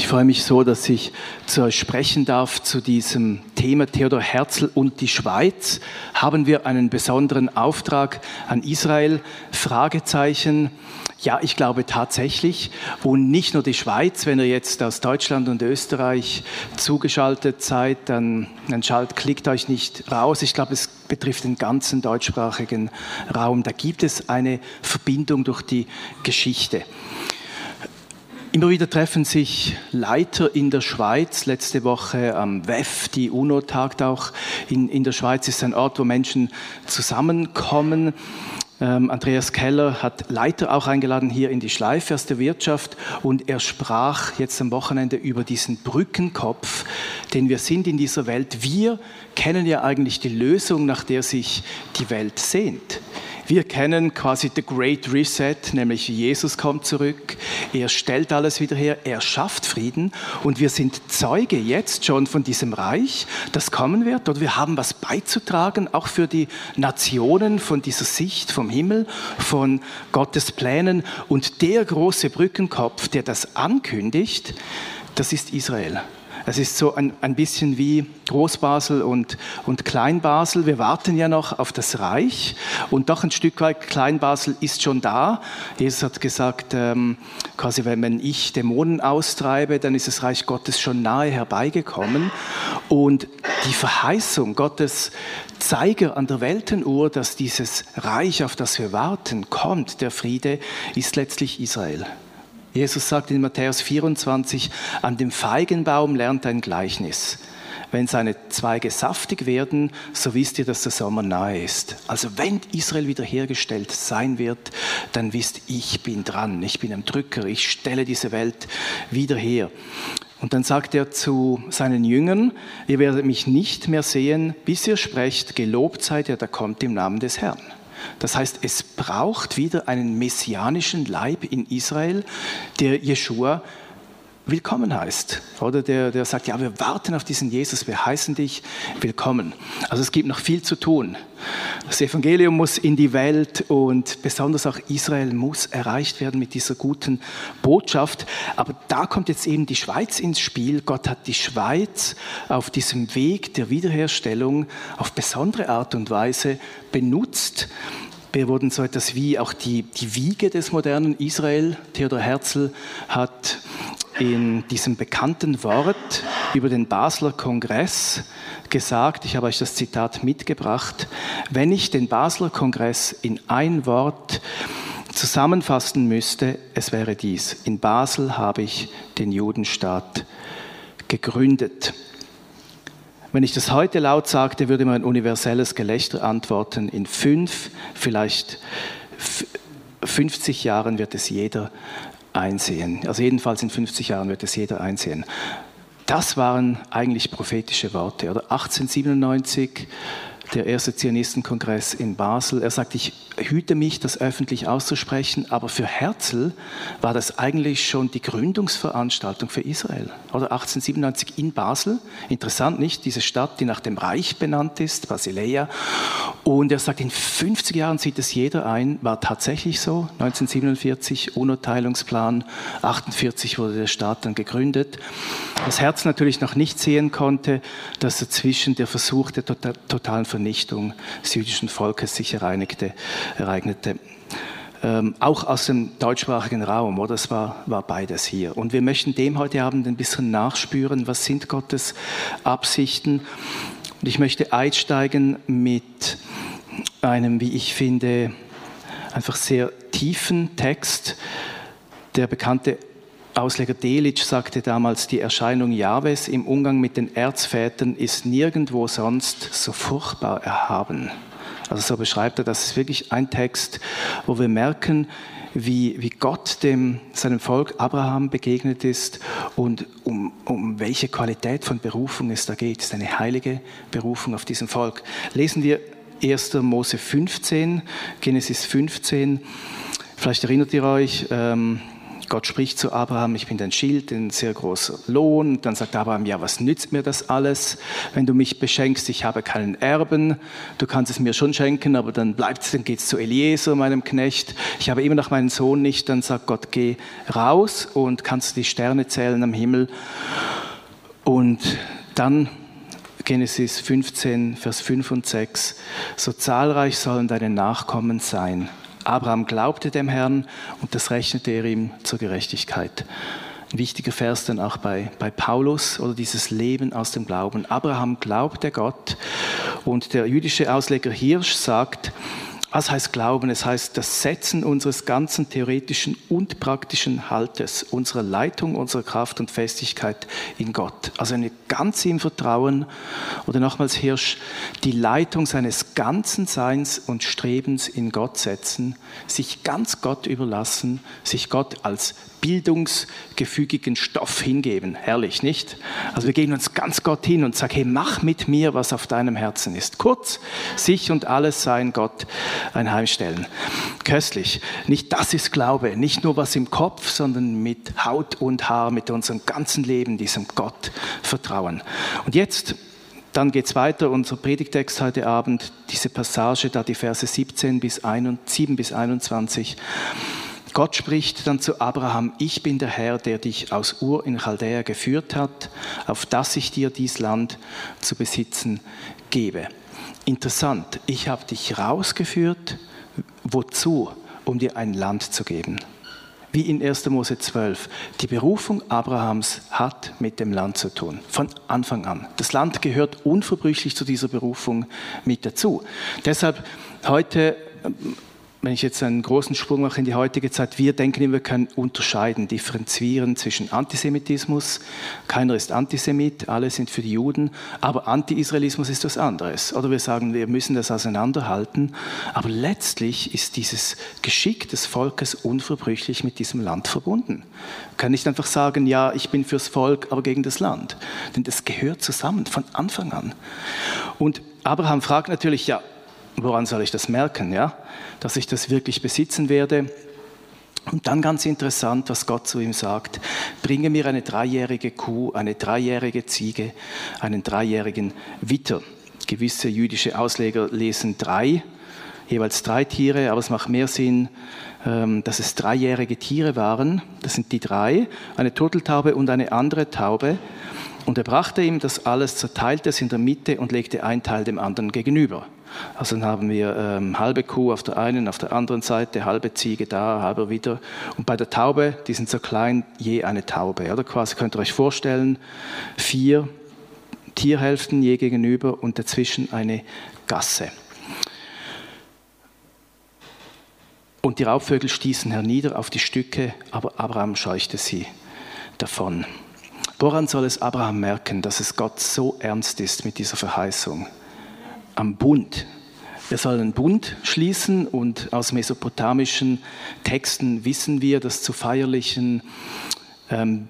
Ich freue mich so, dass ich zu euch sprechen darf zu diesem Thema Theodor Herzl und die Schweiz. Haben wir einen besonderen Auftrag an Israel? Fragezeichen. Ja, ich glaube tatsächlich. Und nicht nur die Schweiz, wenn ihr jetzt aus Deutschland und Österreich zugeschaltet seid, dann, dann schalt, klickt euch nicht raus. Ich glaube, es betrifft den ganzen deutschsprachigen Raum. Da gibt es eine Verbindung durch die Geschichte. Immer wieder treffen sich Leiter in der Schweiz. Letzte Woche am WEF, die UNO tagt auch in, in der Schweiz, ist ein Ort, wo Menschen zusammenkommen. Ähm, Andreas Keller hat Leiter auch eingeladen hier in die Schleife aus der Wirtschaft und er sprach jetzt am Wochenende über diesen Brückenkopf, den wir sind in dieser Welt. Wir kennen ja eigentlich die Lösung, nach der sich die Welt sehnt. Wir kennen quasi the Great Reset, nämlich Jesus kommt zurück, er stellt alles wieder her, er schafft Frieden und wir sind Zeuge jetzt schon von diesem Reich, das kommen wird oder wir haben was beizutragen, auch für die Nationen von dieser Sicht vom Himmel, von Gottes Plänen und der große Brückenkopf, der das ankündigt, das ist Israel. Es ist so ein, ein bisschen wie Großbasel und, und Kleinbasel. Wir warten ja noch auf das Reich und doch ein Stück weit Kleinbasel ist schon da. Jesus hat gesagt, ähm, quasi wenn ich Dämonen austreibe, dann ist das Reich Gottes schon nahe herbeigekommen. Und die Verheißung Gottes, Zeiger an der Weltenuhr, dass dieses Reich, auf das wir warten, kommt, der Friede, ist letztlich Israel. Jesus sagt in Matthäus 24, an dem Feigenbaum lernt ein Gleichnis. Wenn seine Zweige saftig werden, so wisst ihr, dass der Sommer nahe ist. Also wenn Israel wiederhergestellt sein wird, dann wisst, ich bin dran, ich bin am Drücker, ich stelle diese Welt wieder her. Und dann sagt er zu seinen Jüngern, ihr werdet mich nicht mehr sehen, bis ihr sprecht, gelobt seid ihr, der kommt im Namen des Herrn. Das heißt, es braucht wieder einen messianischen Leib in Israel, der Jeshua willkommen heißt. Oder der, der sagt, ja, wir warten auf diesen Jesus, wir heißen dich willkommen. Also es gibt noch viel zu tun. Das Evangelium muss in die Welt und besonders auch Israel muss erreicht werden mit dieser guten Botschaft. Aber da kommt jetzt eben die Schweiz ins Spiel. Gott hat die Schweiz auf diesem Weg der Wiederherstellung auf besondere Art und Weise benutzt. Wir wurden so etwas wie auch die, die Wiege des modernen Israel. Theodor Herzl hat in diesem bekannten Wort über den Basler Kongress gesagt, ich habe euch das Zitat mitgebracht, wenn ich den Basler Kongress in ein Wort zusammenfassen müsste, es wäre dies. In Basel habe ich den Judenstaat gegründet. Wenn ich das heute laut sagte, würde man ein universelles Gelächter antworten. In fünf, vielleicht 50 Jahren wird es jeder einsehen. Also jedenfalls in 50 Jahren wird es jeder einsehen. Das waren eigentlich prophetische Worte. Oder 1897 der erste Zionistenkongress in Basel. Er sagt, ich hüte mich, das öffentlich auszusprechen, aber für Herzl war das eigentlich schon die Gründungsveranstaltung für Israel. Oder 1897 in Basel. Interessant nicht, diese Stadt, die nach dem Reich benannt ist, Basileia. Und er sagt, in 50 Jahren sieht es jeder ein, war tatsächlich so. 1947 UNO-Teilungsplan, 48 wurde der Staat dann gegründet. Was Herzl natürlich noch nicht sehen konnte, dass dazwischen der Versuch der tota-, totalen Vernichtung Vernichtung des jüdischen Volkes sich ereignete. ereignete. Ähm, auch aus dem deutschsprachigen Raum, oder? Das war, war beides hier. Und wir möchten dem heute Abend ein bisschen nachspüren, was sind Gottes Absichten. Und ich möchte einsteigen mit einem, wie ich finde, einfach sehr tiefen Text. Der bekannte Ausleger Delitzsch sagte damals, die Erscheinung Jahwes im Umgang mit den Erzvätern ist nirgendwo sonst so furchtbar erhaben. Also so beschreibt er, das ist wirklich ein Text, wo wir merken, wie, wie Gott dem, seinem Volk Abraham begegnet ist und um, um welche Qualität von Berufung es da geht. Es ist eine heilige Berufung auf diesem Volk. Lesen wir 1. Mose 15, Genesis 15. Vielleicht erinnert ihr euch, ähm, Gott spricht zu Abraham, ich bin dein Schild, ein sehr großer Lohn. Dann sagt Abraham, ja, was nützt mir das alles, wenn du mich beschenkst? Ich habe keinen Erben. Du kannst es mir schon schenken, aber dann bleibt dann geht es zu Eliezer, meinem Knecht. Ich habe immer noch meinen Sohn nicht. Dann sagt Gott, geh raus und kannst die Sterne zählen am Himmel. Und dann Genesis 15, Vers 5 und 6, so zahlreich sollen deine Nachkommen sein. Abraham glaubte dem Herrn und das rechnete er ihm zur Gerechtigkeit. Ein wichtiger Vers dann auch bei, bei Paulus oder dieses Leben aus dem Glauben. Abraham glaubte Gott und der jüdische Ausleger Hirsch sagt, was heißt Glauben? Es heißt das Setzen unseres ganzen theoretischen und praktischen Haltes, unserer Leitung, unserer Kraft und Festigkeit in Gott. Also eine ganz im Vertrauen oder nochmals Hirsch, die Leitung seines ganzen Seins und Strebens in Gott setzen, sich ganz Gott überlassen, sich Gott als bildungsgefügigen Stoff hingeben. Herrlich, nicht? Also wir gehen uns ganz Gott hin und sagen, hey, mach mit mir, was auf deinem Herzen ist. Kurz, sich und alles sein Gott einheimstellen. Köstlich. Nicht das ist Glaube, nicht nur was im Kopf, sondern mit Haut und Haar, mit unserem ganzen Leben diesem Gott vertrauen. Und jetzt dann geht es weiter, unser Predigtext heute Abend, diese Passage, da die Verse 17 bis 7 bis 21. Gott spricht dann zu Abraham, ich bin der Herr, der dich aus Ur in Chaldäa geführt hat, auf dass ich dir dies Land zu besitzen gebe. Interessant, ich habe dich rausgeführt, wozu? Um dir ein Land zu geben. Wie in 1. Mose 12. Die Berufung Abrahams hat mit dem Land zu tun, von Anfang an. Das Land gehört unverbrüchlich zu dieser Berufung mit dazu. Deshalb heute wenn ich jetzt einen großen Sprung mache in die heutige Zeit, wir denken immer, wir können unterscheiden, differenzieren zwischen Antisemitismus, keiner ist Antisemit, alle sind für die Juden, aber Anti-Israelismus ist was anderes. Oder wir sagen, wir müssen das auseinanderhalten, aber letztlich ist dieses Geschick des Volkes unverbrüchlich mit diesem Land verbunden. Wir können nicht einfach sagen, ja, ich bin fürs Volk, aber gegen das Land, denn das gehört zusammen von Anfang an. Und Abraham fragt natürlich, ja, woran soll ich das merken, ja? dass ich das wirklich besitzen werde? Und dann ganz interessant, was Gott zu ihm sagt, bringe mir eine dreijährige Kuh, eine dreijährige Ziege, einen dreijährigen Witter. Gewisse jüdische Ausleger lesen drei, jeweils drei Tiere, aber es macht mehr Sinn, ähm, dass es dreijährige Tiere waren. Das sind die drei, eine Turteltaube und eine andere Taube. Und er brachte ihm das alles, zerteilte es in der Mitte und legte ein Teil dem anderen gegenüber. Also dann haben wir ähm, halbe Kuh auf der einen, auf der anderen Seite, halbe Ziege da, halber wieder. Und bei der Taube, die sind so klein, je eine Taube. Oder quasi könnt ihr euch vorstellen, vier Tierhälften je gegenüber und dazwischen eine Gasse. Und die Raubvögel stießen hernieder auf die Stücke, aber Abraham scheuchte sie davon. Woran soll es Abraham merken, dass es Gott so ernst ist mit dieser Verheißung? Am Bund. Wir sollen einen Bund schließen und aus mesopotamischen Texten wissen wir, dass zu feierlichen ähm,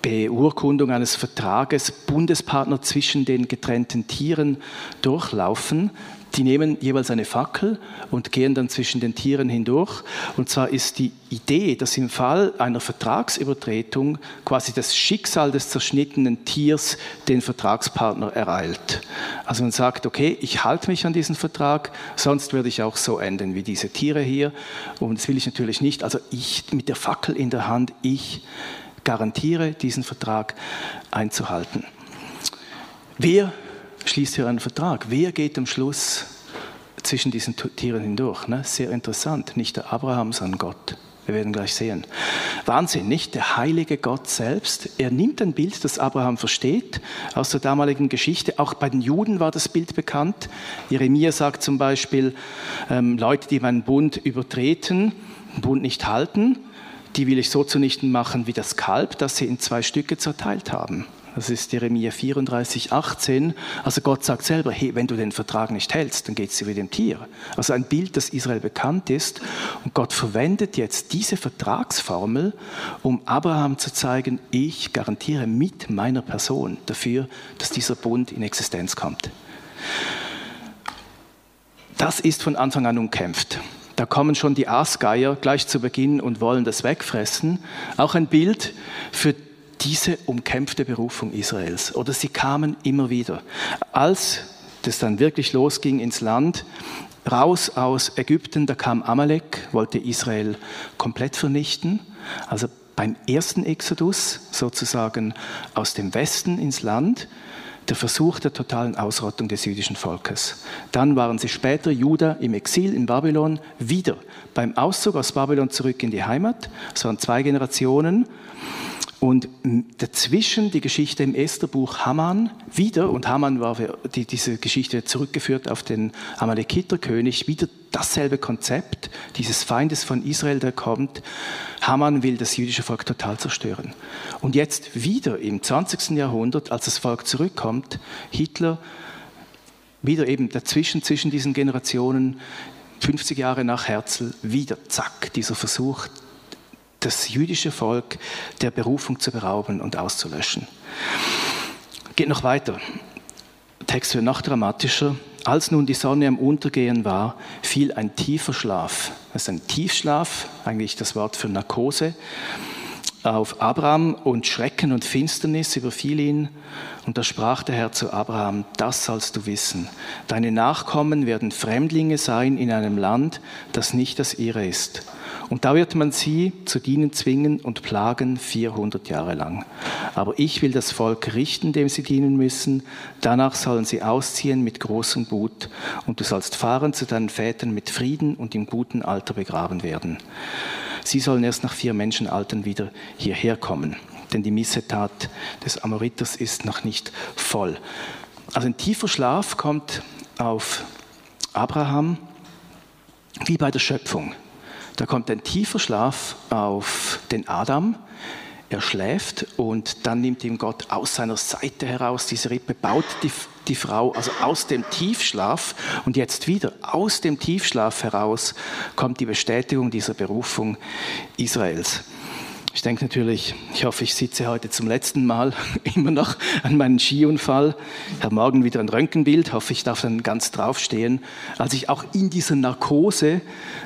Beurkundung eines Vertrages Bundespartner zwischen den getrennten Tieren durchlaufen. Die nehmen jeweils eine Fackel und gehen dann zwischen den Tieren hindurch. Und zwar ist die Idee, dass im Fall einer Vertragsübertretung quasi das Schicksal des zerschnittenen Tiers den Vertragspartner ereilt. Also man sagt, okay, ich halte mich an diesen Vertrag, sonst werde ich auch so enden wie diese Tiere hier. Und das will ich natürlich nicht. Also ich mit der Fackel in der Hand, ich garantiere, diesen Vertrag einzuhalten. Wer schließt hier einen Vertrag? Wer geht am Schluss zwischen diesen Tieren hindurch? Ne? Sehr interessant. Nicht der Abraham, sondern Gott. Wir werden gleich sehen. Wahnsinn, nicht? Der heilige Gott selbst, er nimmt ein Bild, das Abraham versteht, aus der damaligen Geschichte. Auch bei den Juden war das Bild bekannt. Jeremia sagt zum Beispiel, ähm, Leute, die meinen Bund übertreten, den Bund nicht halten, die will ich so zunichte machen wie das Kalb, das sie in zwei Stücke zerteilt haben. Das ist Jeremia 34, 18. Also Gott sagt selber, hey, wenn du den Vertrag nicht hältst, dann geht es dir wie dem Tier. Also ein Bild, das Israel bekannt ist. Und Gott verwendet jetzt diese Vertragsformel, um Abraham zu zeigen, ich garantiere mit meiner Person dafür, dass dieser Bund in Existenz kommt. Das ist von Anfang an umkämpft. Da kommen schon die Aasgeier gleich zu Beginn und wollen das wegfressen. Auch ein Bild für diese umkämpfte Berufung Israels. Oder sie kamen immer wieder. Als das dann wirklich losging ins Land, raus aus Ägypten, da kam Amalek, wollte Israel komplett vernichten. Also beim ersten Exodus sozusagen aus dem Westen ins Land, der Versuch der totalen Ausrottung des jüdischen Volkes. Dann waren sie später Juda im Exil in Babylon wieder beim Auszug aus Babylon zurück in die Heimat. Es waren zwei Generationen. Und dazwischen die Geschichte im Estherbuch Haman wieder, und Haman war die, diese Geschichte zurückgeführt auf den Amalekiterkönig, wieder dasselbe Konzept dieses Feindes von Israel, der kommt. Haman will das jüdische Volk total zerstören. Und jetzt wieder im 20. Jahrhundert, als das Volk zurückkommt, Hitler wieder eben dazwischen, zwischen diesen Generationen, 50 Jahre nach Herzl, wieder zack, dieser Versuch, das jüdische Volk der Berufung zu berauben und auszulöschen. Geht noch weiter. Text wird noch dramatischer. Als nun die Sonne am Untergehen war, fiel ein tiefer Schlaf. Das ist ein Tiefschlaf, eigentlich das Wort für Narkose, auf Abraham und Schrecken und Finsternis überfiel ihn. Und da sprach der Herr zu Abraham, das sollst du wissen. Deine Nachkommen werden Fremdlinge sein in einem Land, das nicht das ihre ist und da wird man sie zu dienen zwingen und plagen 400 Jahre lang. Aber ich will das Volk richten, dem sie dienen müssen. Danach sollen sie ausziehen mit großem Gut. Und du sollst fahren zu deinen Vätern mit Frieden und im guten Alter begraben werden. Sie sollen erst nach vier Menschenaltern wieder hierher kommen. Denn die Missetat des Amoriters ist noch nicht voll. Also ein tiefer Schlaf kommt auf Abraham wie bei der Schöpfung. Da kommt ein tiefer Schlaf auf den Adam. Er schläft und dann nimmt ihm Gott aus seiner Seite heraus diese Rippe, baut die, die Frau also aus dem Tiefschlaf und jetzt wieder aus dem Tiefschlaf heraus kommt die Bestätigung dieser Berufung Israels. Ich denke natürlich, ich hoffe, ich sitze heute zum letzten Mal immer noch an meinem Skiunfall. Ich habe morgen wieder ein Röntgenbild, hoffe, ich darf dann ganz draufstehen. Als ich auch in dieser Narkose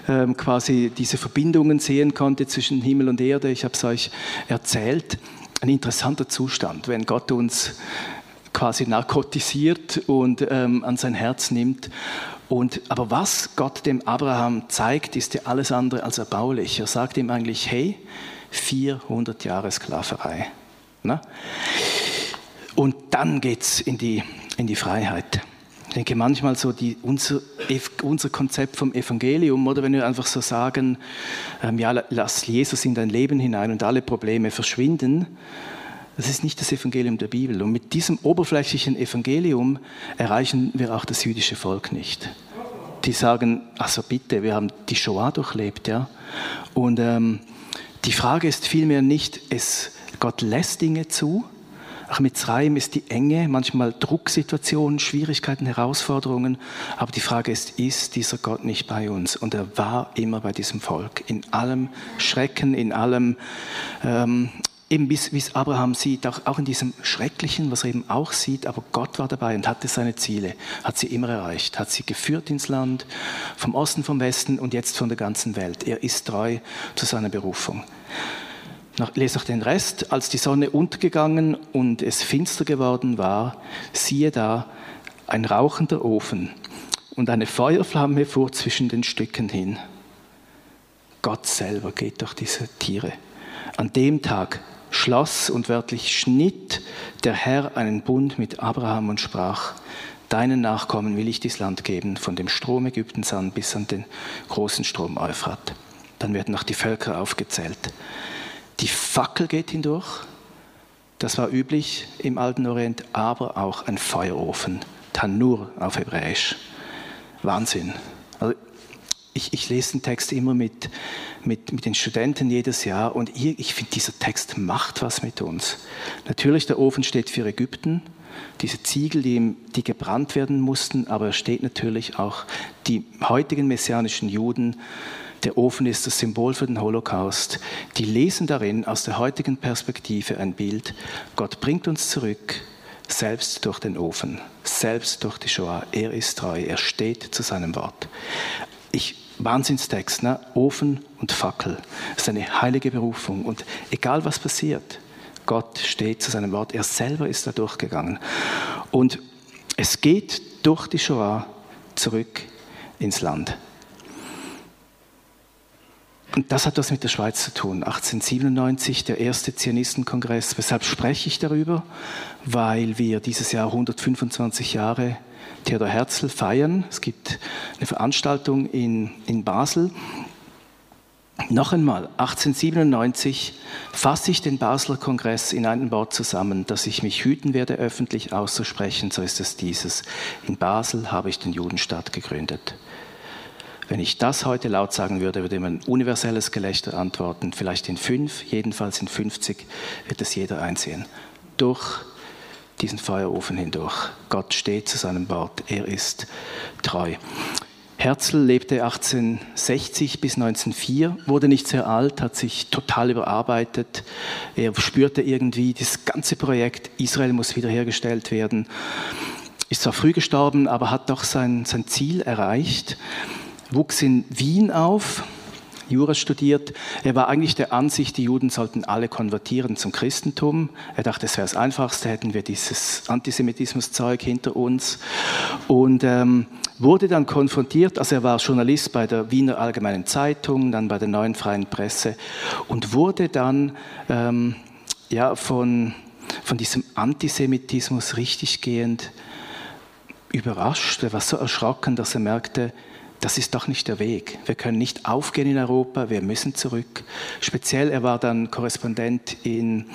ähm, quasi diese Verbindungen sehen konnte zwischen Himmel und Erde, ich habe es euch erzählt, ein interessanter Zustand, wenn Gott uns quasi narkotisiert und ähm, an sein Herz nimmt. Und, aber was Gott dem Abraham zeigt, ist ja alles andere als erbaulich. Er sagt ihm eigentlich, hey, 400 Jahre Sklaverei. Ne? Und dann geht es in die, in die Freiheit. Ich denke manchmal so die, unser, unser Konzept vom Evangelium, oder wenn wir einfach so sagen, ähm, ja, lass Jesus in dein Leben hinein und alle Probleme verschwinden, das ist nicht das Evangelium der Bibel. Und mit diesem oberflächlichen Evangelium erreichen wir auch das jüdische Volk nicht. Die sagen, also bitte, wir haben die Shoah durchlebt, ja. Und ähm, die Frage ist vielmehr nicht, es, Gott lässt Dinge zu. Auch mit Mitzrayim ist die Enge, manchmal Drucksituationen, Schwierigkeiten, Herausforderungen. Aber die Frage ist, ist dieser Gott nicht bei uns? Und er war immer bei diesem Volk. In allem Schrecken, in allem ähm, eben wie es Abraham sieht, auch, auch in diesem Schrecklichen, was er eben auch sieht, aber Gott war dabei und hatte seine Ziele, hat sie immer erreicht, hat sie geführt ins Land, vom Osten, vom Westen und jetzt von der ganzen Welt. Er ist treu zu seiner Berufung. Nach, lese noch den Rest. Als die Sonne untergegangen und es finster geworden war, siehe da ein rauchender Ofen und eine Feuerflamme fuhr zwischen den Stücken hin. Gott selber geht durch diese Tiere. An dem Tag schloss und wörtlich schnitt der Herr einen Bund mit Abraham und sprach, deinen Nachkommen will ich dies Land geben, von dem Strom Ägyptens an bis an den großen Strom Euphrat. Dann werden noch die Völker aufgezählt. Die Fackel geht hindurch, das war üblich im Alten Orient, aber auch ein Feuerofen, Tanur auf Hebräisch. Wahnsinn. Also ich, ich, lese den Text immer mit, mit, mit den Studenten jedes Jahr und ich, ich finde, dieser Text macht was mit uns. Natürlich, der Ofen steht für Ägypten, diese Ziegel, die, die gebrannt werden mussten, aber er steht natürlich auch die heutigen messianischen Juden. Der Ofen ist das Symbol für den Holocaust. Die lesen darin aus der heutigen Perspektive ein Bild. Gott bringt uns zurück, selbst durch den Ofen, selbst durch die Shoah. Er ist treu, er steht zu seinem Wort. Ich Wahnsinnstext, ne? Ofen und Fackel. Das ist eine heilige Berufung. Und egal was passiert, Gott steht zu seinem Wort. Er selber ist da durchgegangen. Und es geht durch die Shoah zurück ins Land. Und das hat was mit der Schweiz zu tun. 1897, der erste Zionistenkongress. Weshalb spreche ich darüber? Weil wir dieses Jahr 125 Jahre Theodor Herzl feiern. Es gibt eine Veranstaltung in, in Basel. Noch einmal, 1897 fasse ich den Basler Kongress in einem Wort zusammen, dass ich mich hüten werde, öffentlich auszusprechen, so ist es dieses. In Basel habe ich den Judenstaat gegründet. Wenn ich das heute laut sagen würde, würde man ein universelles Gelächter antworten. Vielleicht in fünf, jedenfalls in 50 wird es jeder einsehen. Durch diesen Feuerofen hindurch. Gott steht zu seinem Wort. Er ist treu. Herzl lebte 1860 bis 1904, wurde nicht sehr alt, hat sich total überarbeitet. Er spürte irgendwie, das ganze Projekt Israel muss wiederhergestellt werden. Ist zwar früh gestorben, aber hat doch sein, sein Ziel erreicht. Wuchs in Wien auf, Jura studiert. Er war eigentlich der Ansicht, die Juden sollten alle konvertieren zum Christentum. Er dachte, es wäre das Einfachste, hätten wir dieses Antisemitismuszeug hinter uns. Und ähm, wurde dann konfrontiert, also er war Journalist bei der Wiener Allgemeinen Zeitung, dann bei der Neuen Freien Presse und wurde dann ähm, ja, von, von diesem Antisemitismus richtiggehend überrascht. Er war so erschrocken, dass er merkte, das ist doch nicht der Weg. Wir können nicht aufgehen in Europa, wir müssen zurück. Speziell, er war dann Korrespondent in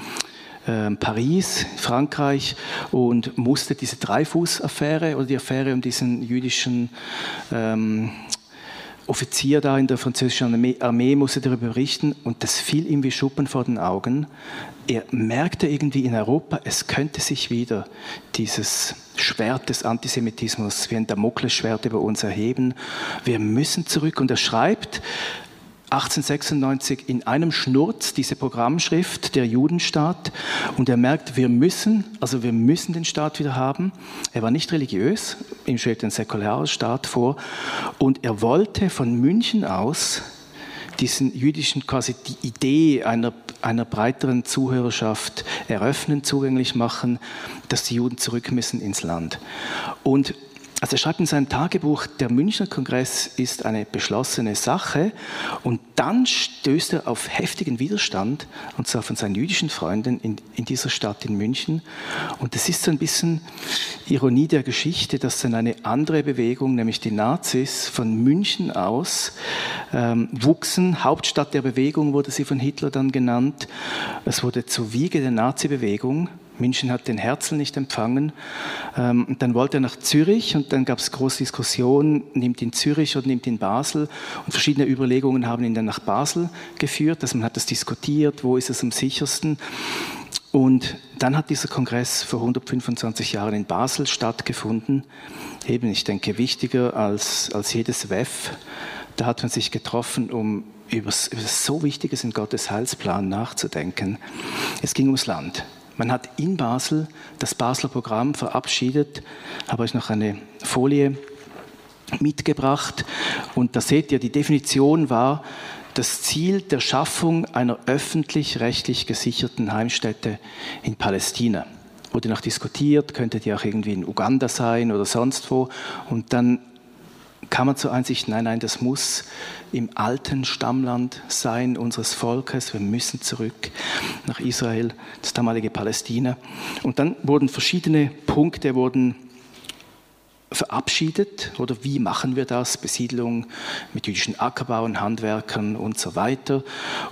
äh, Paris, Frankreich und musste diese Dreifuß-Affäre oder die Affäre um diesen jüdischen ähm, Offizier da in der französischen Armee, Armee musste darüber berichten und das fiel ihm wie Schuppen vor den Augen. Er merkte irgendwie in Europa, es könnte sich wieder dieses Schwert des Antisemitismus wie ein Damoklesschwert über uns erheben. Wir müssen zurück und er schreibt, 1896 in einem Schnurz diese Programmschrift der Judenstaat und er merkt, wir müssen, also wir müssen den Staat wieder haben. Er war nicht religiös, ihm schwebt ein säkularer Staat vor und er wollte von München aus diesen jüdischen, quasi die Idee einer, einer breiteren Zuhörerschaft eröffnen, zugänglich machen, dass die Juden zurück müssen ins Land. Und also er schreibt in seinem Tagebuch, der Münchner Kongress ist eine beschlossene Sache und dann stößt er auf heftigen Widerstand und zwar von seinen jüdischen Freunden in, in dieser Stadt in München und das ist so ein bisschen Ironie der Geschichte, dass dann eine andere Bewegung, nämlich die Nazis, von München aus ähm, wuchsen. Hauptstadt der Bewegung wurde sie von Hitler dann genannt. Es wurde zur Wiege der Nazi-Bewegung München hat den Herzl nicht empfangen. Ähm, und dann wollte er nach Zürich und dann gab es große Diskussionen, nimmt ihn Zürich oder nimmt ihn Basel. Und verschiedene Überlegungen haben ihn dann nach Basel geführt. Also man hat das diskutiert, wo ist es am sichersten. Und dann hat dieser Kongress vor 125 Jahren in Basel stattgefunden. Eben, ich denke, wichtiger als, als jedes WEF. Da hat man sich getroffen, um über, so Wichtiges in Gottes Heilsplan nachzudenken. Es ging ums Land. Man hat in Basel das Basler Programm verabschiedet. Habe euch noch eine Folie mitgebracht. Und da seht ihr, die Definition war das Ziel der Schaffung einer öffentlich-rechtlich gesicherten Heimstätte in Palästina. Wurde noch diskutiert, könnte die auch irgendwie in Uganda sein oder sonst wo. Und dann kam man zur Einsicht, nein, nein, das muss im alten Stammland sein unseres Volkes. Wir müssen zurück nach Israel, das damalige Palästina. Und dann wurden verschiedene Punkte wurden verabschiedet oder wie machen wir das? Besiedlung mit jüdischen Ackerbauern, Handwerkern und so weiter.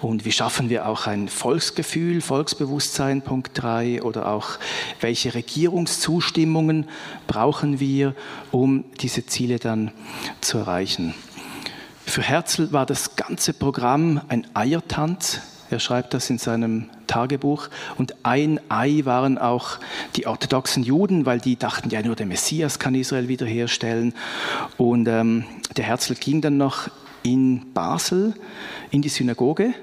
Und wie schaffen wir auch ein Volksgefühl, Volksbewusstsein, Punkt 3, oder auch welche Regierungszustimmungen brauchen wir, um diese Ziele dann zu erreichen. Für Herzl war das ganze Programm ein Eiertanz. Er schreibt das in seinem Tagebuch. Und ein Ei waren auch die orthodoxen Juden, weil die dachten, ja, nur der Messias kann Israel wiederherstellen. Und ähm, der Herzl ging dann noch in Basel in die Synagoge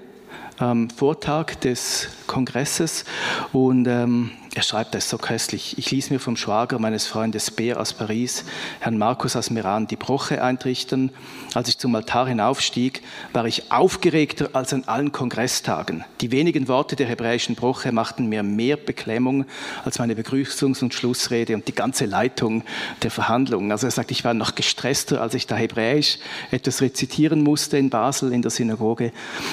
am Vortag des Kongresses und ähm, er schreibt das so köstlich. Ich ließ mir vom Schwager meines Freundes Beer aus Paris, Herrn Markus aus Meran, die Broche eintrichten. Als ich zum Altar hinaufstieg, war ich aufgeregter als an allen Kongresstagen. Die wenigen Worte der hebräischen Broche machten mir mehr Beklemmung als meine Begrüßungs- und Schlussrede und die ganze Leitung der Verhandlungen. Also er sagt, ich war noch gestresster, als ich da Hebräisch etwas rezitieren musste in Basel in der Synagoge.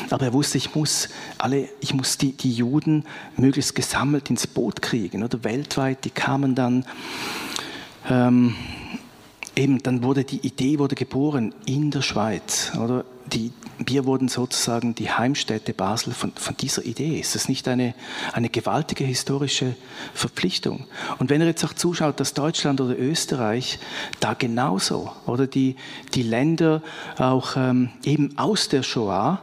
Aber er wusste, ich muss alle, ich muss die, die Juden möglichst gesammelt ins Boot kriegen kriegen, oder weltweit, die kamen dann, ähm, eben, dann wurde die Idee wurde geboren in der Schweiz, oder? Die, wir wurden sozusagen die Heimstätte Basel von, von dieser Idee. Ist das nicht eine, eine gewaltige historische Verpflichtung? Und wenn ihr jetzt auch zuschaut, dass Deutschland oder Österreich da genauso, oder die, die Länder auch ähm, eben aus der Shoah,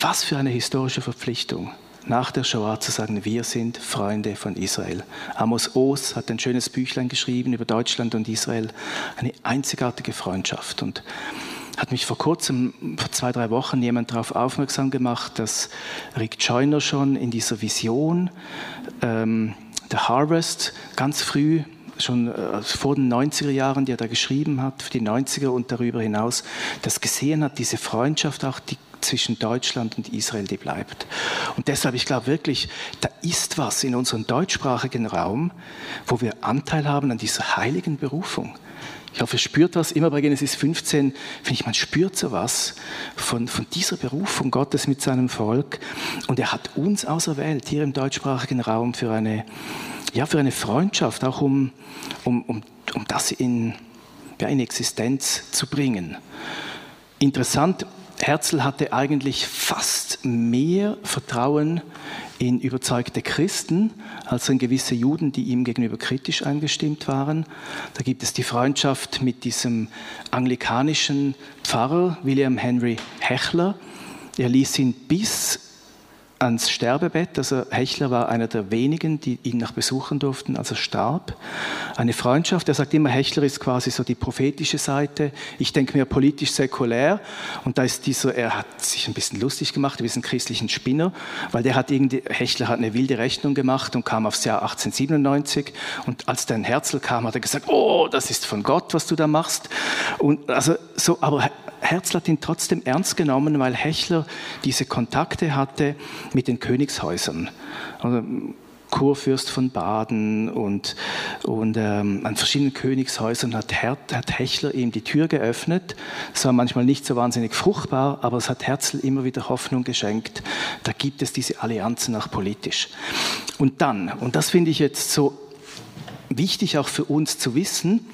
was für eine historische Verpflichtung nach der Shoah zu sagen, wir sind Freunde von Israel. Amos Oz hat ein schönes Büchlein geschrieben über Deutschland und Israel, eine einzigartige Freundschaft. Und hat mich vor kurzem, vor zwei, drei Wochen, jemand darauf aufmerksam gemacht, dass Rick Joyner schon in dieser Vision ähm, der Harvest ganz früh schon äh, vor den 90er Jahren, die er da geschrieben hat, für die 90er und darüber hinaus, das gesehen hat, diese Freundschaft auch, die zwischen Deutschland und Israel, die bleibt. Und deshalb, ich glaube wirklich, da ist was in unserem deutschsprachigen Raum, wo wir Anteil haben an dieser heiligen Berufung. Ich hoffe, ihr spürt was. Immer bei Genesis 15, finde ich, man spürt so was von, von dieser Berufung Gottes mit seinem Volk. Und er hat uns auserwählt, hier im deutschsprachigen Raum, für eine, ja, für eine Freundschaft, auch um, um, um, um das in, ja, in Existenz zu bringen. Interessant, Herzl hatte eigentlich fast mehr Vertrauen in überzeugte Christen als in gewisse Juden, die ihm gegenüber kritisch eingestimmt waren. Da gibt es die Freundschaft mit diesem anglikanischen Pfarrer William Henry Hechler. Er ließ ihn bis ans Sterbebett. Also Hechler war einer der wenigen, die ihn noch besuchen durften, als er starb. Eine Freundschaft. Er sagt immer, Hechler ist quasi so die prophetische Seite. Ich denke mir politisch säkulär. Und da ist dieser, er hat sich ein bisschen lustig gemacht über diesen christlichen Spinner, weil der hat irgendwie, Hechler hat eine wilde Rechnung gemacht und kam aufs Jahr 1897. Und als dann Herzl kam, hat er gesagt, oh, das ist von Gott, was du da machst. Und also so, aber Herzl hat ihn trotzdem ernst genommen, weil Hechler diese Kontakte hatte mit den Königshäusern. Also, Kurfürst von Baden und, und ähm, an verschiedenen Königshäusern hat, Her hat Hechler ihm die Tür geöffnet. Es war manchmal nicht so wahnsinnig fruchtbar, aber es hat Herzl immer wieder Hoffnung geschenkt. Da gibt es diese Allianzen auch politisch. Und dann, und das finde ich jetzt so wichtig auch für uns zu wissen,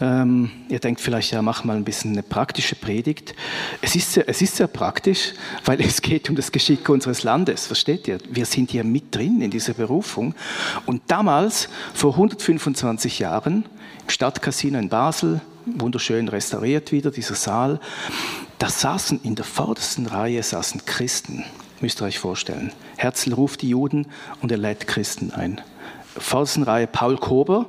ähm, ihr denkt vielleicht, ja, mach mal ein bisschen eine praktische Predigt. Es ist, sehr, es ist sehr praktisch, weil es geht um das Geschick unseres Landes, versteht ihr? Wir sind hier mit drin in dieser Berufung. Und damals, vor 125 Jahren, im Stadtcasino in Basel, wunderschön restauriert wieder, dieser Saal, da saßen in der vordersten Reihe saßen Christen, müsst ihr euch vorstellen. Herzl ruft die Juden und er lädt Christen ein. Phasenreihe Paul Kober,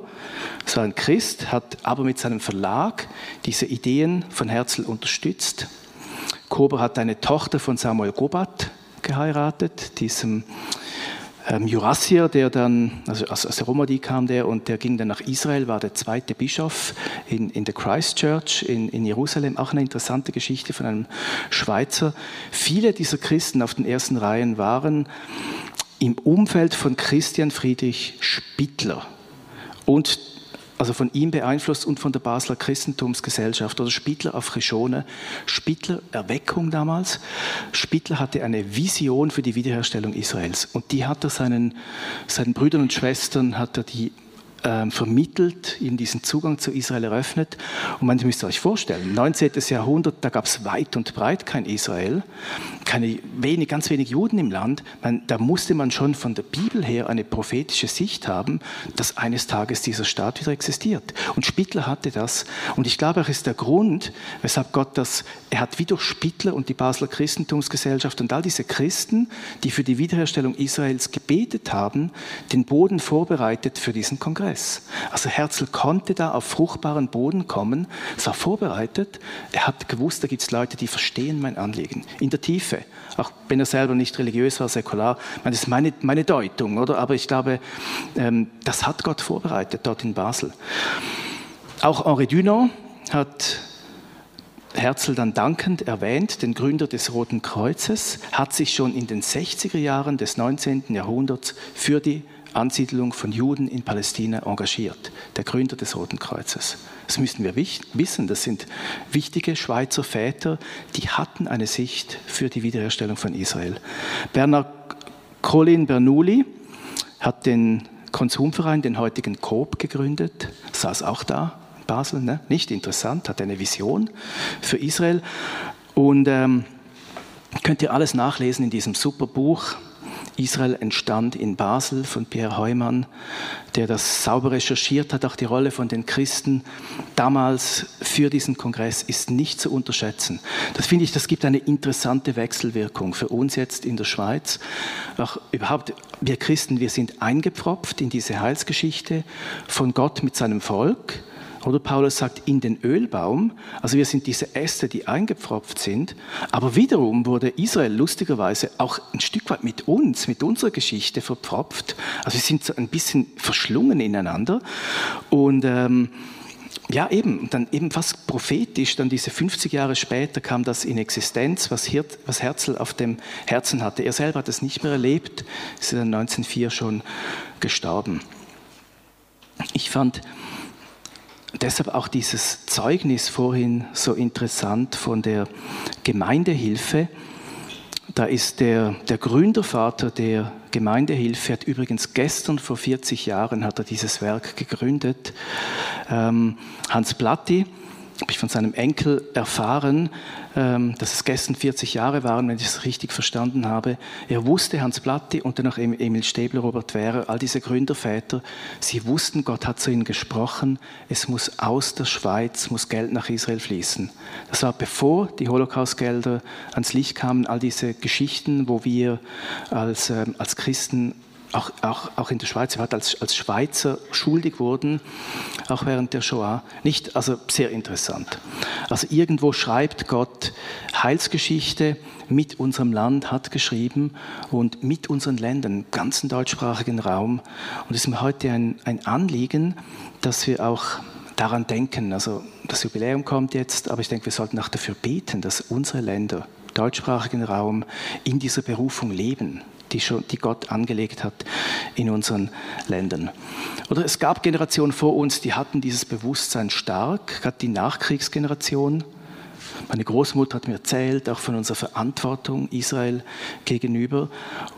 so ein Christ, hat aber mit seinem Verlag diese Ideen von Herzl unterstützt. Kober hat eine Tochter von Samuel Gobat geheiratet, diesem ähm, Jurassier, der dann, also aus, aus der Romandie kam der und der ging dann nach Israel, war der zweite Bischof in, in der Christchurch in, in Jerusalem. Auch eine interessante Geschichte von einem Schweizer. Viele dieser Christen auf den ersten Reihen waren im Umfeld von Christian Friedrich Spittler und also von ihm beeinflusst und von der Basler Christentumsgesellschaft oder Spittler auf Rishone. Spittler Erweckung damals. Spittler hatte eine Vision für die Wiederherstellung Israels und die hat er seinen, seinen Brüdern und Schwestern hat er die ähm, vermittelt, ihnen diesen Zugang zu Israel eröffnet. Und man müsst euch vorstellen, 19. Jahrhundert, da gab es weit und breit kein Israel, keine, wenig, ganz wenig Juden im Land. Man, da musste man schon von der Bibel her eine prophetische Sicht haben, dass eines Tages dieser Staat wieder existiert. Und Spittler hatte das. Und ich glaube, auch ist der Grund, weshalb Gott das, er hat wie durch Spittler und die Basler Christentumsgesellschaft und all diese Christen, die für die Wiederherstellung Israels gebetet haben, den Boden vorbereitet für diesen Kongress. Kongress. Also Herzl konnte da auf fruchtbaren Boden kommen, es war vorbereitet. Er hat gewusst, da gibt es Leute, die verstehen mein Anliegen in der Tiefe. Auch wenn er selber nicht religiös war, säkular. Das ist meine, meine Deutung, oder? Aber ich glaube, ähm, das hat Gott vorbereitet dort in Basel. Auch Henri Dunant hat Herzl dann dankend erwähnt, den Gründer des Roten Kreuzes, hat sich schon in den 60er Jahren des 19. Jahrhunderts für die Ansiedlung von Juden in Palästina engagiert, der Gründer des Roten Kreuzes. Das müssen wir wissen, das sind wichtige Schweizer Väter, die hatten eine Sicht für die Wiederherstellung von Israel. Bernard Colin Bernoulli hat den Konsumverein, den heutigen Coop, gegründet, saß auch da Basel, ne? nicht interessant, hat eine Vision für Israel. Und ähm, könnt ihr alles nachlesen in diesem super Buch. Israel entstand in Basel von Pierre Heumann, der das sauber recherchiert hat. Auch die Rolle von den Christen damals für diesen Kongress ist nicht zu unterschätzen. Das finde ich, das gibt eine interessante Wechselwirkung für uns jetzt in der Schweiz. Auch überhaupt, wir Christen, wir sind eingepfropft in diese Heilsgeschichte von Gott mit seinem Volk. Oder Paulus sagt, in den Ölbaum, also wir sind diese Äste, die eingepfropft sind, aber wiederum wurde Israel lustigerweise auch ein Stück weit mit uns, mit unserer Geschichte verpfropft. Also wir sind so ein bisschen verschlungen ineinander und ähm, ja, eben, dann eben fast prophetisch, dann diese 50 Jahre später kam das in Existenz, was, Hirt, was Herzl auf dem Herzen hatte. Er selber hat es nicht mehr erlebt, ist dann 1904 schon gestorben. Ich fand deshalb auch dieses Zeugnis vorhin so interessant von der Gemeindehilfe. Da ist der, der Gründervater der Gemeindehilfe, hat übrigens gestern vor 40 Jahren hat er dieses Werk gegründet. Ähm, Hans Platti, habe ich von seinem Enkel erfahren, ähm, dass es gestern 40 Jahre waren, wenn ich es richtig verstanden habe. Er wusste, Hans Platti und dann auch Emil Stäbler, Robert Wehrer, all diese Gründerväter, sie wussten, Gott hat zu ihnen gesprochen, es muss aus der Schweiz, muss Geld nach Israel fließen. Das war bevor die Holocaustgelder ans Licht kamen, all diese Geschichten, wo wir als, ähm, als Christen auch, auch, auch in der Schweiz als, als Schweizer schuldig wurden, auch während der Shoah. Nicht, also sehr interessant. Also irgendwo schreibt Gott Heilsgeschichte mit unserem Land, hat geschrieben und mit unseren Ländern, ganzen deutschsprachigen Raum. Und es ist mir heute ein, ein Anliegen, dass wir auch daran denken. Also das Jubiläum kommt jetzt, aber ich denke, wir sollten auch dafür beten, dass unsere Länder, deutschsprachigen Raum, in dieser Berufung leben die, schon, die Gott angelegt hat in unseren Ländern. Oder es gab Generationen vor uns, die hatten dieses Bewusstsein stark, gerade die Nachkriegsgeneration. Meine Großmutter hat mir erzählt, auch von unserer Verantwortung Israel gegenüber.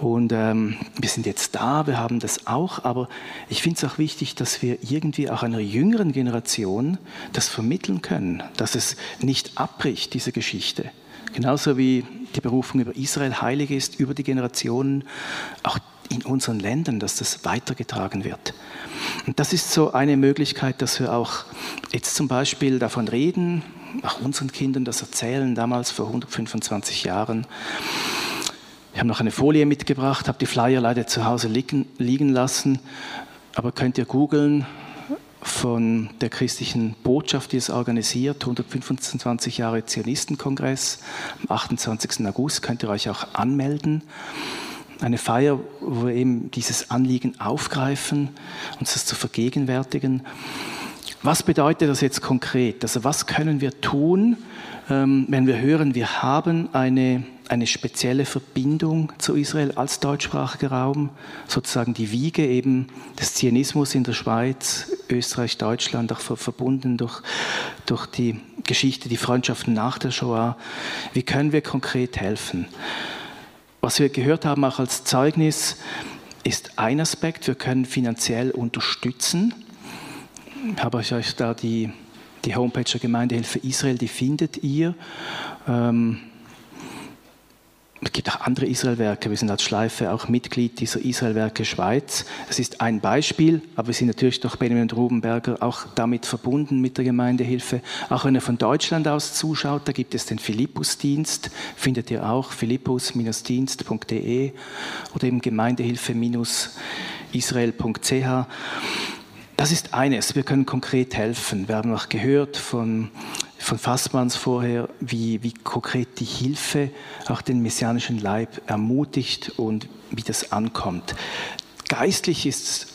Und ähm, wir sind jetzt da, wir haben das auch, aber ich finde es auch wichtig, dass wir irgendwie auch einer jüngeren Generation das vermitteln können, dass es nicht abbricht, diese Geschichte. Genauso wie die Berufung über Israel heilig ist, über die Generationen, auch in unseren Ländern, dass das weitergetragen wird. Und das ist so eine Möglichkeit, dass wir auch jetzt zum Beispiel davon reden, auch unseren Kindern das erzählen, damals vor 125 Jahren. Ich habe noch eine Folie mitgebracht, habe die Flyer leider zu Hause liegen, liegen lassen, aber könnt ihr googeln, von der christlichen Botschaft, die es organisiert, 125 Jahre Zionistenkongress. Am 28. August könnt ihr euch auch anmelden. Eine Feier, wo wir eben dieses Anliegen aufgreifen, uns das zu vergegenwärtigen. Was bedeutet das jetzt konkret? Also was können wir tun, ähm, wenn wir hören, wir haben eine eine spezielle Verbindung zu Israel als deutschsprachiger Raum, sozusagen die Wiege eben des Zionismus in der Schweiz, Österreich, Deutschland, auch verbunden durch, durch die Geschichte, die Freundschaften nach der Shoah. Wie können wir konkret helfen? Was wir gehört haben, auch als Zeugnis, ist ein Aspekt, wir können finanziell unterstützen. Ich habe euch da die, die Homepage der Gemeindehilfe Israel, die findet ihr. Ähm, es gibt auch andere Israelwerke. Wir sind als Schleife auch Mitglied dieser Israelwerke Schweiz. Es ist ein Beispiel, aber wir sind natürlich durch Benjamin Rubenberger auch damit verbunden mit der Gemeindehilfe. Auch wenn ihr von Deutschland aus zuschaut, da gibt es den Philippusdienst, findet ihr auch philippus-dienst.de oder eben Gemeindehilfe-israel.ch. das ist eines, wir können konkret helfen. Wir haben noch gehört von, von Fassmanns vorher, wie, wie konkret die Hilfe auch den messianischen Leib ermutigt und wie das ankommt. Geistlich ist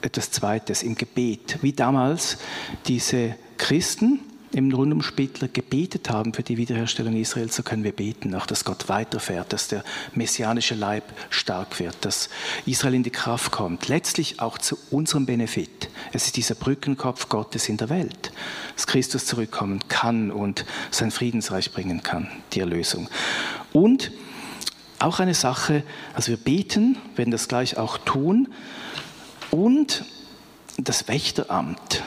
etwas Zweites im Gebet, wie damals diese Christen, im rund um Spittler gebetet haben für die Wiederherstellung Israels, so können wir beten, auch dass Gott weiterfährt, dass der messianische Leib stark wird, dass Israel in die Kraft kommt. Letztlich auch zu unserem Benefit. Es ist dieser Brückenkopf Gottes in der Welt, dass Christus zurückkommen kann und sein Friedensreich bringen kann, die Erlösung. Und auch eine Sache, also wir beten, werden das gleich auch tun, und das Wächteramt.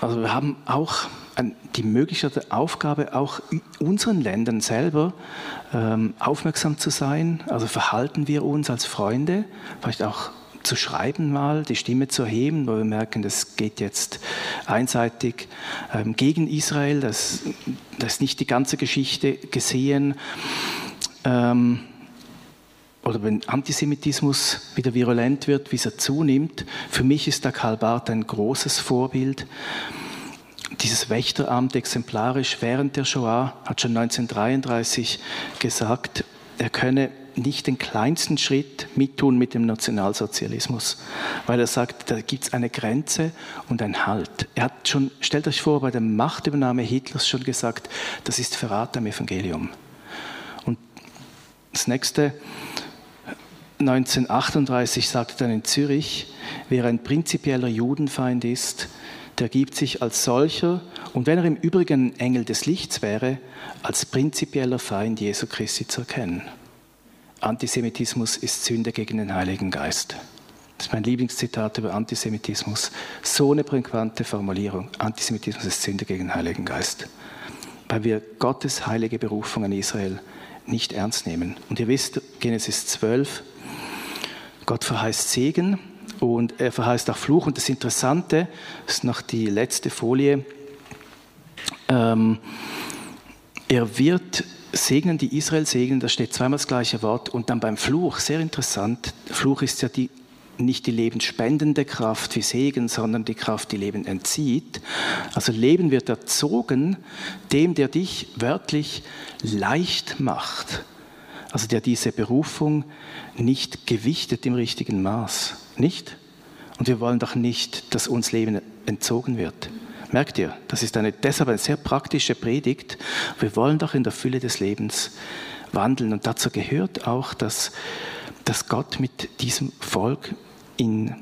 Also wir haben auch die Möglichkeit, die Aufgabe, auch unseren Ländern selber ähm, aufmerksam zu sein. Also verhalten wir uns als Freunde, vielleicht auch zu schreiben mal, die Stimme zu erheben, weil wir merken, das geht jetzt einseitig ähm, gegen Israel, das, das ist nicht die ganze Geschichte gesehen. Ähm, oder wenn Antisemitismus wieder virulent wird, wie es zunimmt, für mich ist der Karl Barth ein großes Vorbild. Dieses Wächteramt exemplarisch während der Shoah hat schon 1933 gesagt, er könne nicht den kleinsten Schritt mittun mit dem Nationalsozialismus, weil er sagt, da gibt es eine Grenze und ein Halt. Er hat schon, stellt euch vor, bei der Machtübernahme Hitlers schon gesagt, das ist Verrat am Evangelium. Und das nächste, 1938 sagte dann in Zürich, wer ein prinzipieller Judenfeind ist, der gibt sich als solcher und wenn er im Übrigen Engel des Lichts wäre, als prinzipieller Feind Jesu Christi zu erkennen. Antisemitismus ist Sünde gegen den Heiligen Geist. Das ist mein Lieblingszitat über Antisemitismus. So eine prägnante Formulierung. Antisemitismus ist Sünde gegen den Heiligen Geist. Weil wir Gottes heilige Berufung an Israel nicht ernst nehmen. Und ihr wisst, Genesis 12, Gott verheißt Segen und er verheißt auch Fluch. Und das Interessante ist noch die letzte Folie. Ähm, er wird segnen, die Israel segnen, da steht zweimal das gleiche Wort. Und dann beim Fluch, sehr interessant, Fluch ist ja die, nicht die lebensspendende Kraft wie Segen, sondern die Kraft, die Leben entzieht. Also Leben wird erzogen dem, der dich wörtlich leicht macht also der diese Berufung nicht gewichtet im richtigen Maß. Nicht? Und wir wollen doch nicht, dass uns Leben entzogen wird. Merkt ihr, das ist eine, deshalb eine sehr praktische Predigt. Wir wollen doch in der Fülle des Lebens wandeln. Und dazu gehört auch, dass, dass Gott mit diesem Volk in,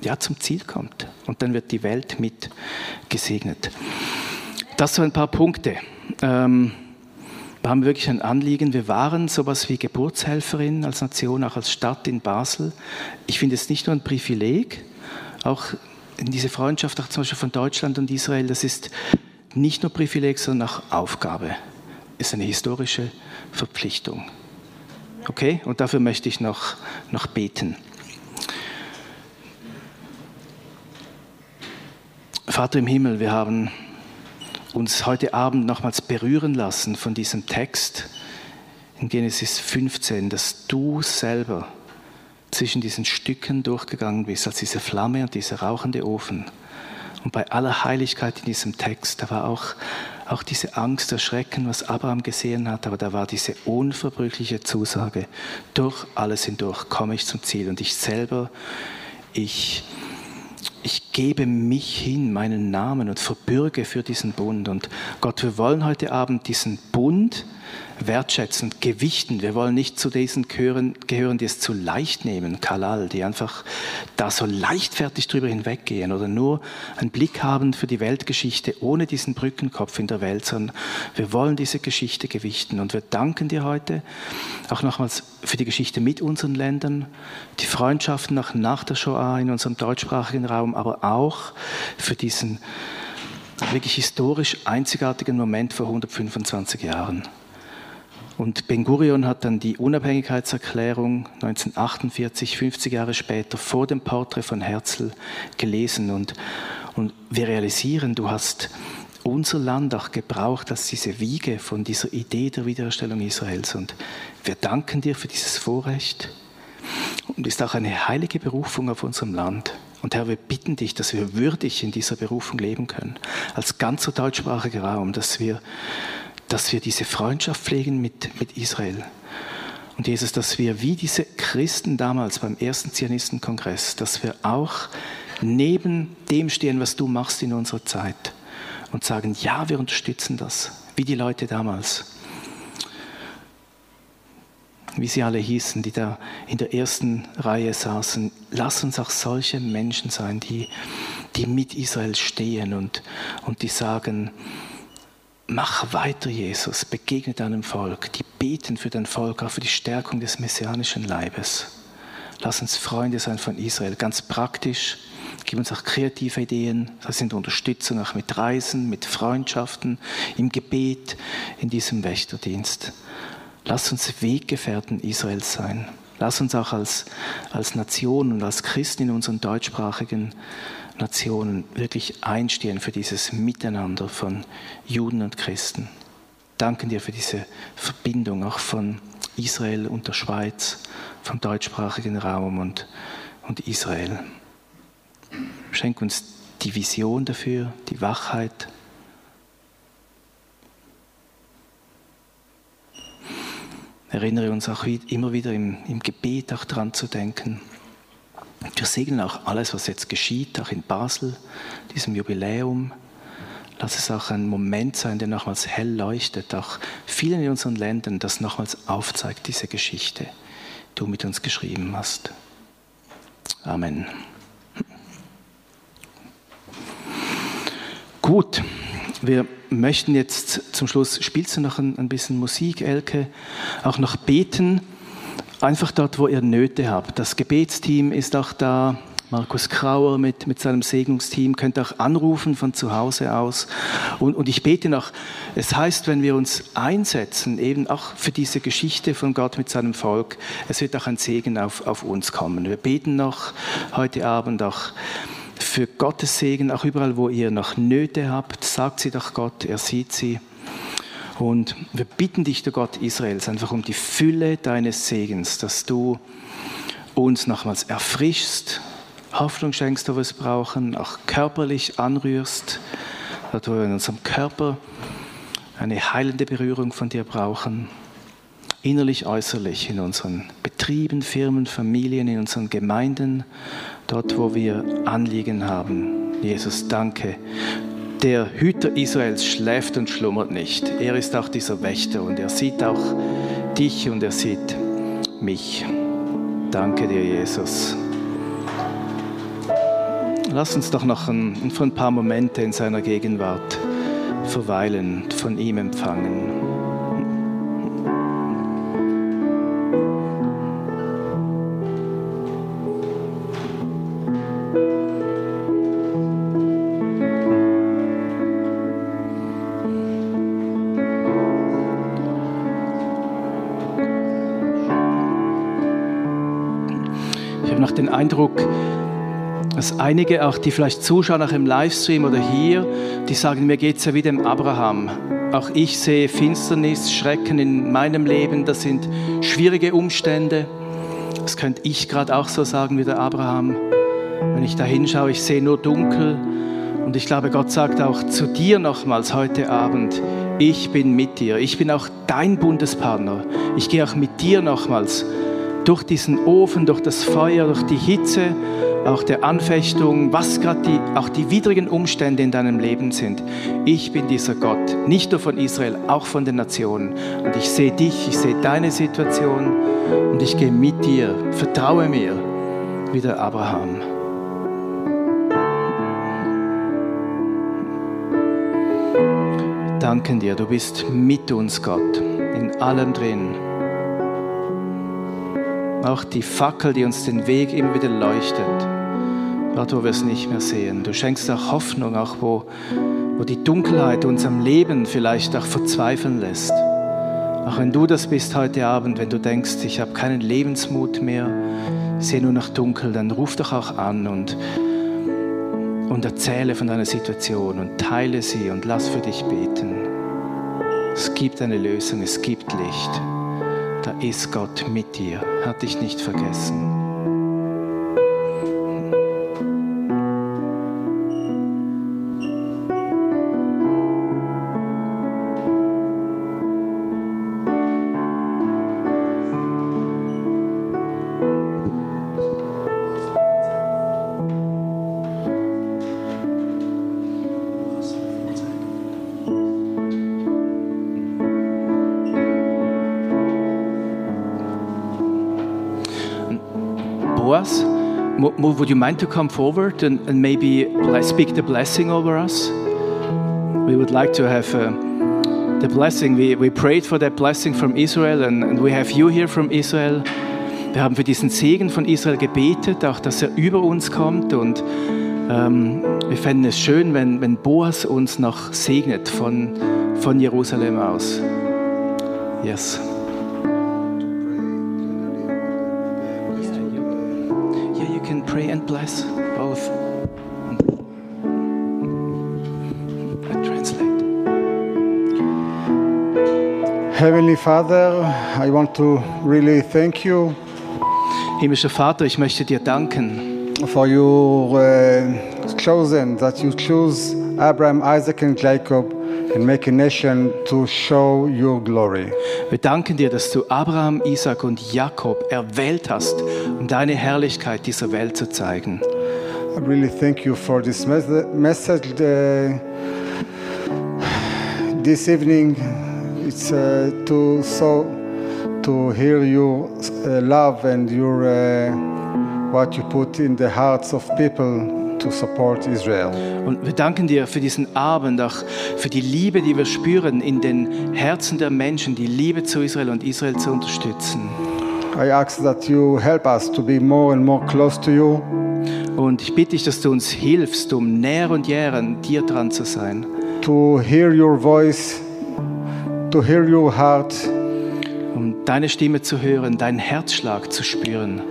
ja, zum Ziel kommt. Und dann wird die Welt mit gesegnet. Das so ein paar Punkte. Ähm, wir haben wirklich ein Anliegen. Wir waren sowas wie Geburtshelferin als Nation, auch als Stadt in Basel. Ich finde es nicht nur ein Privileg, auch in diese Freundschaft auch zum Beispiel von Deutschland und Israel, das ist nicht nur Privileg, sondern auch Aufgabe. Ist eine historische Verpflichtung. Okay? Und dafür möchte ich noch, noch beten. Vater im Himmel, wir haben uns heute Abend nochmals berühren lassen von diesem Text in Genesis 15, dass du selber zwischen diesen Stücken durchgegangen bist, als diese Flamme und dieser rauchende Ofen. Und bei aller Heiligkeit in diesem Text, da war auch, auch diese Angst, das Schrecken, was Abraham gesehen hat, aber da war diese unverbrüchliche Zusage, durch alles hindurch komme ich zum Ziel. Und ich selber, ich ich gebe mich hin, meinen Namen und verbürge für diesen Bund. Und Gott, wir wollen heute Abend diesen Bund wertschätzen, gewichten. Wir wollen nicht zu diesen gehören, gehören, die es zu leicht nehmen, Kalal, die einfach da so leichtfertig drüber hinweggehen oder nur einen Blick haben für die Weltgeschichte ohne diesen Brückenkopf in der Welt, sondern wir wollen diese Geschichte gewichten. Und wir danken dir heute auch nochmals für die Geschichte mit unseren Ländern, die Freundschaften nach, nach der Shoah in unserem deutschsprachigen Raum, aber auch für diesen wirklich historisch einzigartigen Moment vor 125 Jahren. Und Ben Gurion hat dann die Unabhängigkeitserklärung 1948, 50 Jahre später, vor dem Porträt von Herzl gelesen. Und, und wir realisieren, du hast unser Land auch gebraucht als diese Wiege von dieser Idee der Wiederherstellung Israels. Und wir danken dir für dieses Vorrecht. Und ist auch eine heilige Berufung auf unserem Land, Und Herr, wir bitten dich, dass wir würdig in dieser Berufung leben können, als ganzer deutschsprachiger Raum, dass wir, dass wir diese Freundschaft pflegen mit, mit Israel. Und Jesus, dass wir wie diese Christen damals beim ersten Zionistenkongress, dass wir auch neben dem stehen, was du machst in unserer Zeit und sagen, ja, wir unterstützen das, wie die Leute damals wie sie alle hießen, die da in der ersten Reihe saßen. Lass uns auch solche Menschen sein, die, die mit Israel stehen und, und die sagen, mach weiter, Jesus, begegne deinem Volk, die beten für dein Volk, auch für die Stärkung des messianischen Leibes. Lass uns Freunde sein von Israel, ganz praktisch. Gib uns auch kreative Ideen. Das sind Unterstützung auch mit Reisen, mit Freundschaften, im Gebet, in diesem Wächterdienst. Lass uns Weggefährten Israels sein. Lass uns auch als, als Nation und als Christen in unseren deutschsprachigen Nationen wirklich einstehen für dieses Miteinander von Juden und Christen. Danken dir für diese Verbindung auch von Israel und der Schweiz, vom deutschsprachigen Raum und, und Israel. Schenk uns die Vision dafür, die Wachheit, Erinnere uns auch immer wieder im, im Gebet auch dran zu denken. Wir segnen auch alles, was jetzt geschieht, auch in Basel, diesem Jubiläum. Lass es auch ein Moment sein, der nochmals hell leuchtet, auch vielen in unseren Ländern, das nochmals aufzeigt, diese Geschichte, die du mit uns geschrieben hast. Amen. Gut, wir möchten jetzt zum Schluss, spielst du noch ein, ein bisschen Musik, Elke, auch noch beten, einfach dort, wo ihr Nöte habt. Das Gebetsteam ist auch da. Markus Krauer mit, mit seinem Segnungsteam könnt auch anrufen von zu Hause aus. Und, und ich bete noch, es heißt, wenn wir uns einsetzen, eben auch für diese Geschichte von Gott mit seinem Volk, es wird auch ein Segen auf, auf uns kommen. Wir beten noch heute Abend auch für Gottes Segen, auch überall, wo ihr noch Nöte habt, sagt sie doch Gott, er sieht sie. Und wir bitten dich, der Gott Israels, einfach um die Fülle deines Segens, dass du uns nochmals erfrischst, Hoffnung schenkst, wo wir es brauchen, auch körperlich anrührst, dass wir in unserem Körper eine heilende Berührung von dir brauchen, innerlich, äußerlich, in unseren Betrieben, Firmen, Familien, in unseren Gemeinden, dort wo wir Anliegen haben. Jesus, danke. Der Hüter Israels schläft und schlummert nicht. Er ist auch dieser Wächter und er sieht auch dich und er sieht mich. Danke dir, Jesus. Lass uns doch noch ein, für ein paar Momente in seiner Gegenwart verweilen, von ihm empfangen. Eindruck, dass einige, auch die vielleicht zuschauen, auch im Livestream oder hier, die sagen, mir geht es ja wie dem Abraham. Auch ich sehe Finsternis, Schrecken in meinem Leben, das sind schwierige Umstände. Das könnte ich gerade auch so sagen wie der Abraham. Wenn ich da hinschaue, ich sehe nur dunkel. Und ich glaube, Gott sagt auch zu dir nochmals heute Abend, ich bin mit dir. Ich bin auch dein Bundespartner. Ich gehe auch mit dir nochmals durch diesen Ofen, durch das Feuer, durch die Hitze, auch der Anfechtung, was gerade die, auch die widrigen Umstände in deinem Leben sind. Ich bin dieser Gott, nicht nur von Israel, auch von den Nationen. Und ich sehe dich, ich sehe deine Situation und ich gehe mit dir. Vertraue mir, wie der Abraham. Danken dir, du bist mit uns, Gott, in allem drin. Auch die Fackel, die uns den Weg immer wieder leuchtet, dort, wo wir es nicht mehr sehen. Du schenkst auch Hoffnung, auch wo, wo die Dunkelheit unserem Leben vielleicht auch verzweifeln lässt. Auch wenn du das bist heute Abend, wenn du denkst, ich habe keinen Lebensmut mehr, sehe nur noch dunkel, dann ruf doch auch an und, und erzähle von deiner Situation und teile sie und lass für dich beten. Es gibt eine Lösung, es gibt Licht da ist Gott mit dir, hat dich nicht vergessen. Would you mind to come forward and, and maybe speak the blessing over us? We would like to have uh, the blessing. We, we prayed for that blessing from Israel and, and we have you here from Israel. Wir haben für diesen Segen von Israel gebetet, auch dass er über uns kommt und ähm, wir fänden es schön, wenn, wenn Boas uns noch segnet von, von Jerusalem aus. Yes. Bless both. I translate. Heavenly Father, I want to really thank you Himmlischer Vater, ich möchte dir danken, for your uh, chosen that you choose Abraham, Isaac, and Jacob and make a nation to show your glory. Wir danken dir, dass du Abraham, Isaac und Jakob erwählt hast, um deine Herrlichkeit dieser Welt zu zeigen. I really thank you for this mes- message uh, this evening. It's uh, to so to hear your uh, love and your uh, what you put in the hearts of people to support Israel. Und wir danken dir für diesen Abend, auch für die Liebe, die wir spüren in den Herzen der Menschen, die Liebe zu Israel und Israel zu unterstützen. I ask that you help us to be more and more close to you, Und ich bitte dich, dass du uns hilfst, um näher und näher an dir dran zu sein. to hear your voice, to hear your heart, um deine Stimme zu hören, deinen Herzschlag zu spüren.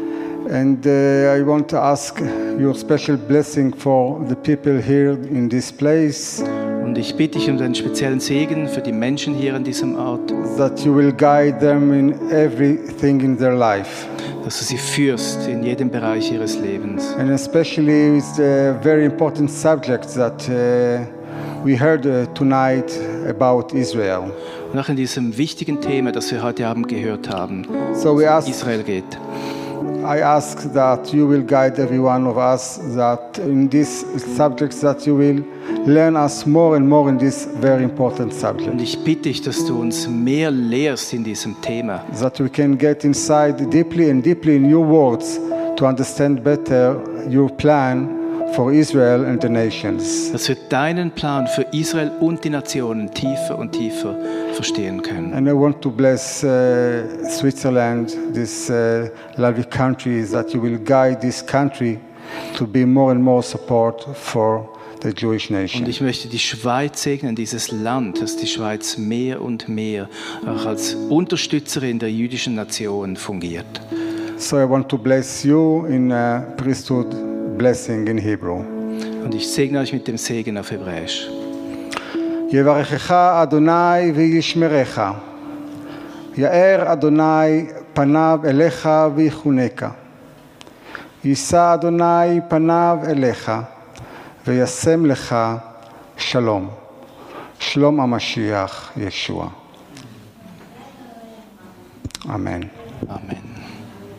And uh, I want to ask your special blessing for the people here in this place, Und ich bitte dich um deinen speziellen Segen für die Menschen hier an diesem Ort, that you will guide them in everything in their life, dass du sie führst in jedem Bereich ihres Lebens. and especially with the very important subject that uh, we heard uh, tonight about Israel. Und auch in diesem wichtigen Thema, das wir heute Abend gehört haben, So we ask Israel geht. I ask that you will guide every one of us that in these subjects that you will learn us more and more in this very important Und subject. ich bitte dich, dass du uns mehr lehrst in diesem Thema, That we can get inside deeply and deeply in your words to understand better your plan for Israel and the nations. dass wir deinen Plan für Israel und die Nationen tiefer und tiefer verstehen können. And I want to bless uh, Switzerland, this uh, lovely country, that you will guide this country to be more and more support for the Jewish nation. Und ich möchte die Schweiz segnen, dieses Land, dass die Schweiz mehr und mehr auch als Unterstützerin der jüdischen Nation fungiert. So I want to bless you in uh, priesthood blessing in Hebrew. Und ich segne euch mit dem Segen auf Hebräisch. יברכך אדוני וישמרך. יאר אדוני פניו אליך ויחונקה. יישא אדוני פניו אליך וישם לך שלום. שלום המשיח ישוע. אמן. Amen.